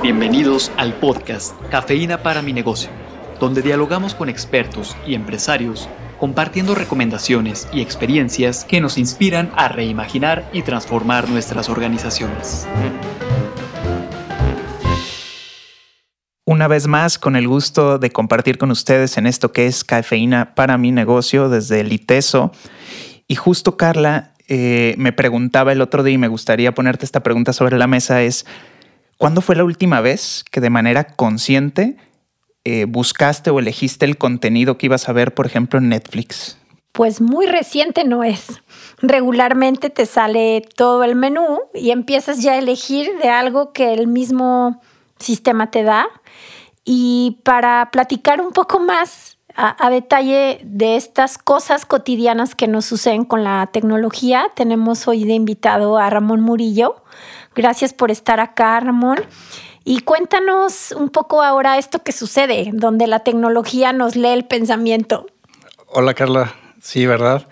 Bienvenidos al podcast Cafeína para mi negocio, donde dialogamos con expertos y empresarios compartiendo recomendaciones y experiencias que nos inspiran a reimaginar y transformar nuestras organizaciones. Una vez más, con el gusto de compartir con ustedes en esto que es cafeína para mi negocio desde el ITESO. Y justo Carla eh, me preguntaba el otro día y me gustaría ponerte esta pregunta sobre la mesa es, ¿Cuándo fue la última vez que de manera consciente eh, buscaste o elegiste el contenido que ibas a ver, por ejemplo, en Netflix? Pues muy reciente no es. Regularmente te sale todo el menú y empiezas ya a elegir de algo que el mismo sistema te da. Y para platicar un poco más a, a, detalle de estas cosas cotidianas que nos suceden con la tecnología, tenemos hoy de invitado a Ramón Murillo. Gracias por estar acá, Ramón. Y cuéntanos un poco ahora esto que sucede, donde la tecnología nos lee el pensamiento. Hola, Carla. Sí, ¿verdad?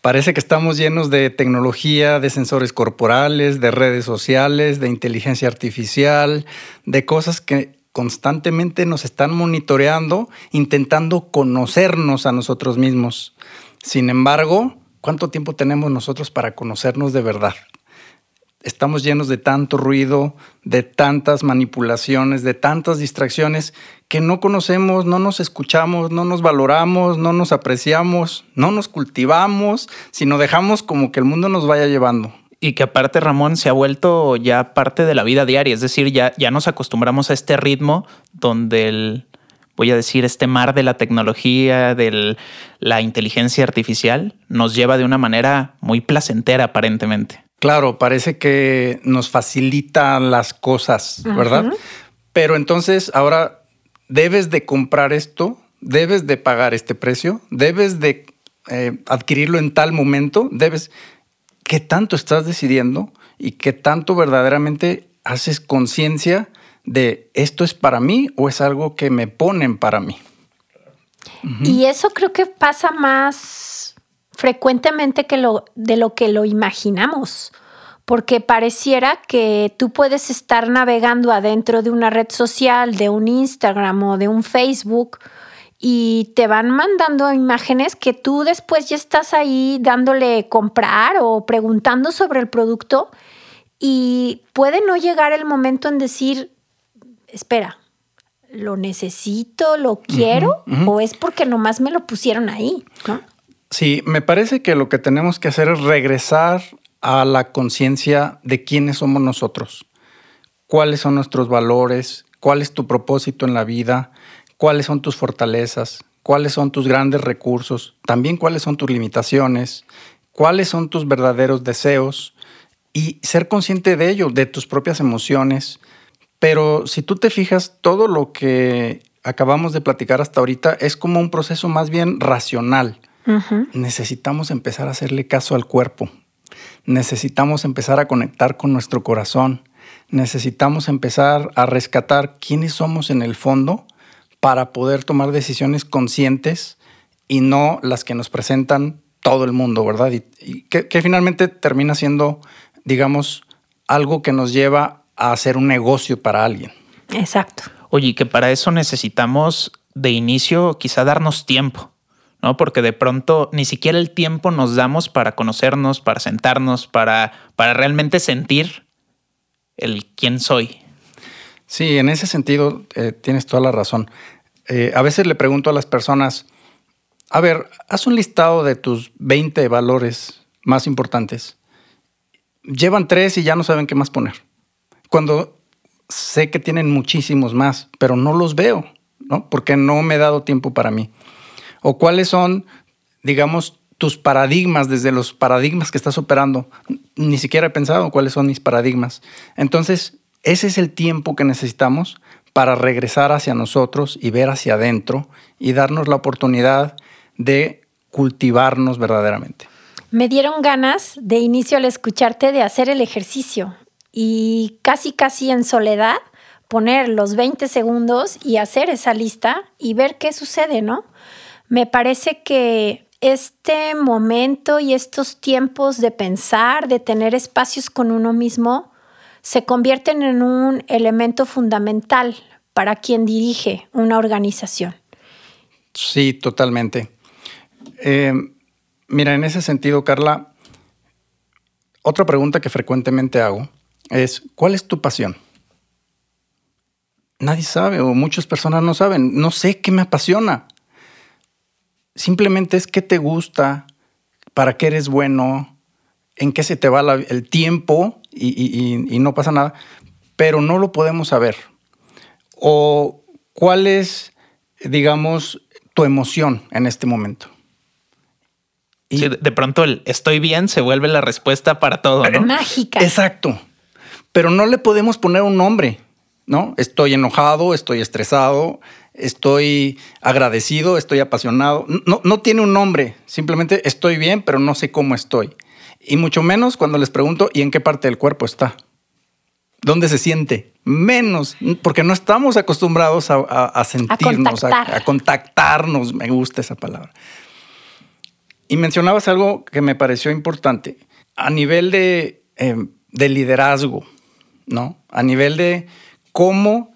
Parece que estamos llenos de tecnología, de sensores corporales, de redes sociales, de inteligencia artificial, de cosas que constantemente nos están monitoreando, intentando conocernos a nosotros mismos. Sin embargo, ¿cuánto tiempo tenemos nosotros para conocernos de verdad? Estamos llenos de tanto ruido, de tantas manipulaciones, de tantas distracciones que no conocemos, no nos escuchamos, no nos valoramos, no nos apreciamos, no nos cultivamos, sino dejamos como que el mundo nos vaya llevando. Y que aparte Ramón se ha vuelto ya parte de la vida diaria, es decir, ya, ya nos acostumbramos a este ritmo donde el, voy a decir, este mar de la tecnología, de la inteligencia artificial, nos lleva de una manera muy placentera aparentemente. Claro, parece que nos facilita las cosas, ¿verdad? Pero entonces ahora debes de comprar esto, debes de pagar este precio, debes de eh, adquirirlo en tal momento, debes... ¿Qué tanto estás decidiendo y qué tanto verdaderamente haces conciencia de esto es para mí o es algo que me ponen para mí? Y eso creo que pasa más frecuentemente que lo, de lo que lo imaginamos, porque pareciera que tú puedes estar navegando adentro de una red social, de un Instagram o de un Facebook, y te van mandando imágenes que tú después ya estás ahí dándole comprar o preguntando sobre el producto y puede no llegar el momento en decir, espera, ¿lo necesito, lo quiero o es porque nomás me lo pusieron ahí? ¿no? Sí, me parece que lo que tenemos que hacer es regresar a la conciencia de quiénes somos nosotros, cuáles son nuestros valores, cuál es tu propósito en la vida, cuáles son tus fortalezas, cuáles son tus grandes recursos, también cuáles son tus limitaciones, cuáles son tus verdaderos deseos y ser consciente de ello, de tus propias emociones. Pero si tú te fijas, todo lo que acabamos de platicar hasta ahorita es como un proceso más bien racional necesitamos empezar a hacerle caso al cuerpo. Necesitamos empezar a conectar con nuestro corazón. Necesitamos empezar a rescatar quiénes somos en el fondo para poder tomar decisiones conscientes y no las que nos presentan todo el mundo, ¿verdad? Y, que, que finalmente termina siendo, digamos, algo que nos lleva a hacer un negocio para alguien. Exacto. Oye, que para eso necesitamos de inicio quizá darnos tiempo. ¿No? Porque de pronto ni siquiera el tiempo nos damos para conocernos, para sentarnos, para, para realmente sentir el quién soy. Sí, en ese sentido eh, tienes toda la razón. Eh, a veces le pregunto a las personas, a ver, haz un listado de tus 20 valores más importantes. Llevan tres y ya no saben qué más poner. Cuando sé que tienen muchísimos más, pero no los veo, ¿no? Porque no me he dado tiempo para mí o cuáles son, digamos, tus paradigmas, desde los paradigmas que estás operando. Ni siquiera he pensado cuáles son mis paradigmas. Entonces, ese es el tiempo que necesitamos para regresar hacia nosotros y ver hacia adentro y darnos la oportunidad de cultivarnos verdaderamente. Me dieron ganas de inicio al escucharte de hacer el ejercicio y casi casi en soledad poner los 20 segundos y hacer esa lista y ver qué sucede, ¿no? Me parece que este momento y estos tiempos de pensar, de tener espacios con uno mismo, se convierten en un elemento fundamental para quien dirige una organización. Sí, totalmente. Eh, mira, en ese sentido, Carla, otra pregunta que frecuentemente hago es, ¿cuál es tu pasión? Nadie sabe o muchas personas no saben. No sé qué me apasiona. Simplemente es qué te gusta, para qué eres bueno, en qué se te va el tiempo y, no pasa nada, pero no lo podemos saber. O cuál es, digamos, tu emoción en este momento. Y de pronto el estoy bien se vuelve la respuesta para todo, ¿no? Mágica. Exacto. Pero no le podemos poner un nombre, ¿no? Estoy enojado, estoy estresado, estoy agradecido, estoy apasionado. No, no tiene un nombre, simplemente estoy bien, pero no sé cómo estoy. Y mucho menos cuando les pregunto, ¿y en qué parte del cuerpo está? ¿Dónde se siente? Menos, porque no estamos acostumbrados a, sentirnos, a, contactarnos. Me gusta esa palabra. Y mencionabas algo que me pareció importante. A nivel de, em, de liderazgo, ¿no? A nivel de cómo,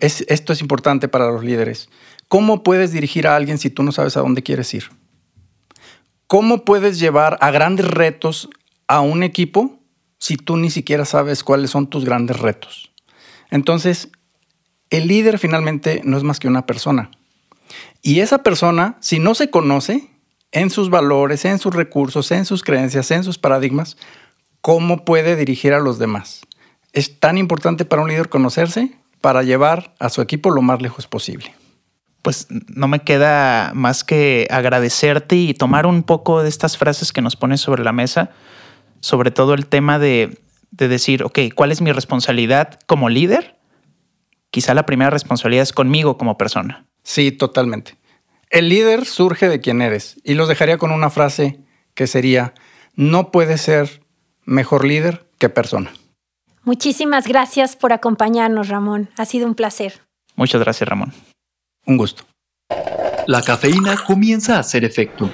esto es importante para los líderes, ¿cómo puedes dirigir a alguien si tú no sabes a dónde quieres ir? ¿Cómo puedes llevar a grandes retos a un equipo si tú ni siquiera sabes cuáles son tus grandes retos? Entonces, el líder finalmente no es más que una persona. Y esa persona, si no se conoce en sus valores, en sus recursos, en sus creencias, en sus paradigmas, ¿cómo puede dirigir a los demás? Es tan importante para un líder conocerse para llevar a su equipo lo más lejos posible pues no me queda más que agradecerte y tomar un poco de estas frases que nos pones sobre la mesa, sobre todo el tema de, decir, ok, ¿cuál es mi responsabilidad como líder? Quizá la primera responsabilidad es conmigo como persona. Sí, totalmente. El líder surge de quien eres y los dejaría con una frase que sería, no puedes ser mejor líder que persona. Muchísimas gracias por acompañarnos, Ramón. Ha sido un placer. Muchas gracias, Ramón. Un gusto. La cafeína comienza a hacer efecto.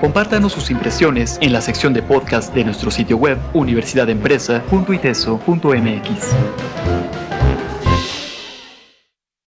Compártanos sus impresiones en la sección de podcast de nuestro sitio web universidadempresa.iteso.mx.